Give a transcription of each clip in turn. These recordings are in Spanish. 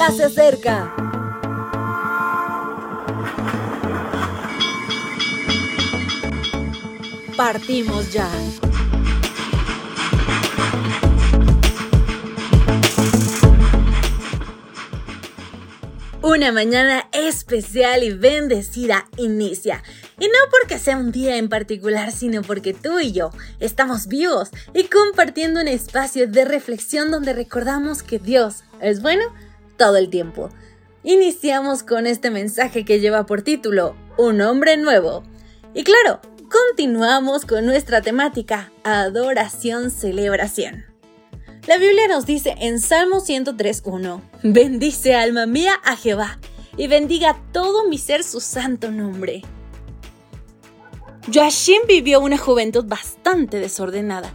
ya se acerca. Partimos ya. Una mañana especial y bendecida inicia. Y no porque sea un día en particular, sino porque tú y yo estamos vivos y compartiendo un espacio de reflexión donde recordamos que Dios es bueno todo el tiempo. Iniciamos con este mensaje que lleva por título Un hombre nuevo. Y claro, continuamos con nuestra temática Adoración, celebración. La Biblia nos dice en Salmo 103.1, bendice alma mía a Jehová y bendiga todo mi ser su santo nombre. Joachim vivió una juventud bastante desordenada.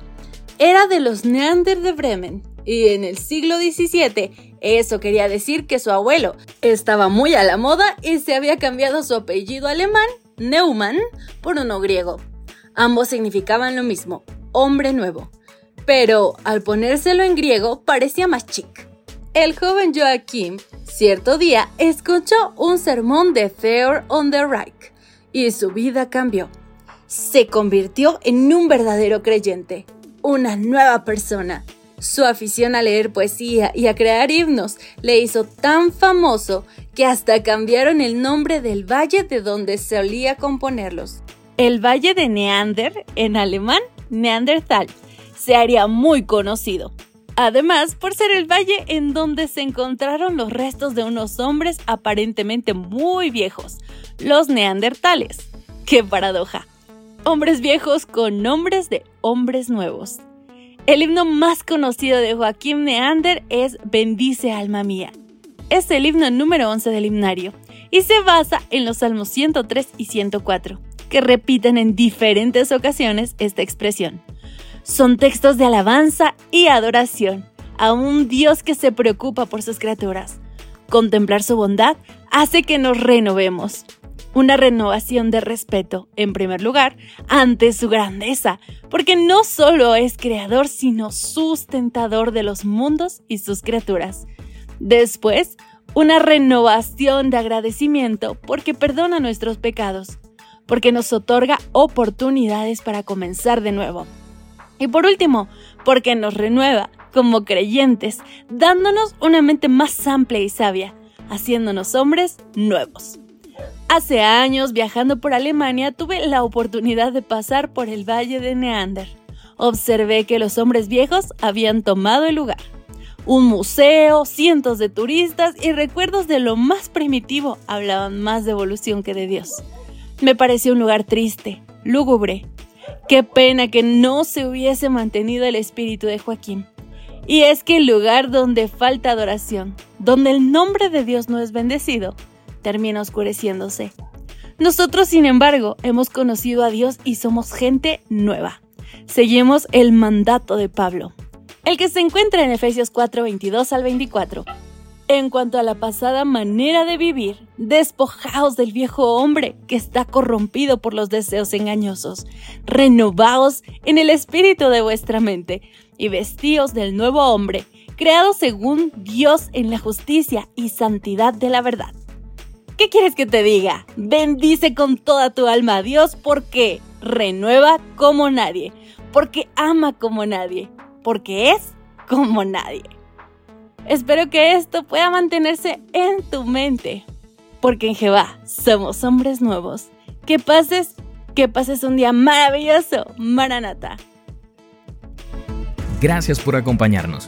Era de los Neander de Bremen y en el siglo XVII eso quería decir que su abuelo estaba muy a la moda y se había cambiado su apellido alemán, Neumann, por uno griego. Ambos significaban lo mismo, hombre nuevo pero al ponérselo en griego parecía más chic. El joven Joachim cierto día escuchó un sermón de Fear on the Reich y su vida cambió. Se convirtió en un verdadero creyente, una nueva persona. Su afición a leer poesía y a crear himnos le hizo tan famoso que hasta cambiaron el nombre del valle de donde solía componerlos. El valle de Neander, en alemán, Neandertal, se haría muy conocido. Además, por ser el valle en donde se encontraron los restos de unos hombres aparentemente muy viejos, los neandertales. ¡Qué paradoja! Hombres viejos con nombres de hombres nuevos. El himno más conocido de Joaquín Neander es Bendice alma mía. Es el himno número 11 del himnario y se basa en los salmos 103 y 104, que repiten en diferentes ocasiones esta expresión son textos de alabanza y adoración a un Dios que se preocupa por sus criaturas. Contemplar su bondad hace que nos renovemos. Una renovación de respeto, en primer lugar, ante su grandeza, porque no solo es creador, sino sustentador de los mundos y sus criaturas. Después, una renovación de agradecimiento porque perdona nuestros pecados, porque nos otorga oportunidades para comenzar de nuevo. Y por último, porque nos renueva como creyentes, dándonos una mente más amplia y sabia, haciéndonos hombres nuevos. Hace años, viajando por Alemania, tuve la oportunidad de pasar por el valle de Neander. Observé que los hombres viejos habían tomado el lugar. Un museo, cientos de turistas y recuerdos de lo más primitivo hablaban más de evolución que de Dios. Me pareció un lugar triste, lúgubre, Qué pena que no se hubiese mantenido el espíritu de Joaquín. Y es que el lugar donde falta adoración, donde el nombre de Dios no es bendecido, termina oscureciéndose. Nosotros, sin embargo, hemos conocido a Dios y somos gente nueva. Seguimos el mandato de Pablo, el que se encuentra en Efesios 4, 22 al 24. En cuanto a la pasada manera de vivir, despojaos del viejo hombre que está corrompido por los deseos engañosos, renovaos en el espíritu de vuestra mente y vestíos del nuevo hombre, creado según Dios en la justicia y santidad de la verdad. ¿Qué quieres que te diga? Bendice con toda tu alma a Dios porque renueva como nadie, porque ama como nadie, porque es como nadie. Espero que esto pueda mantenerse en tu mente, porque en Jehová somos hombres nuevos. Que pases, que pases un día maravilloso, Maranata. Gracias por acompañarnos.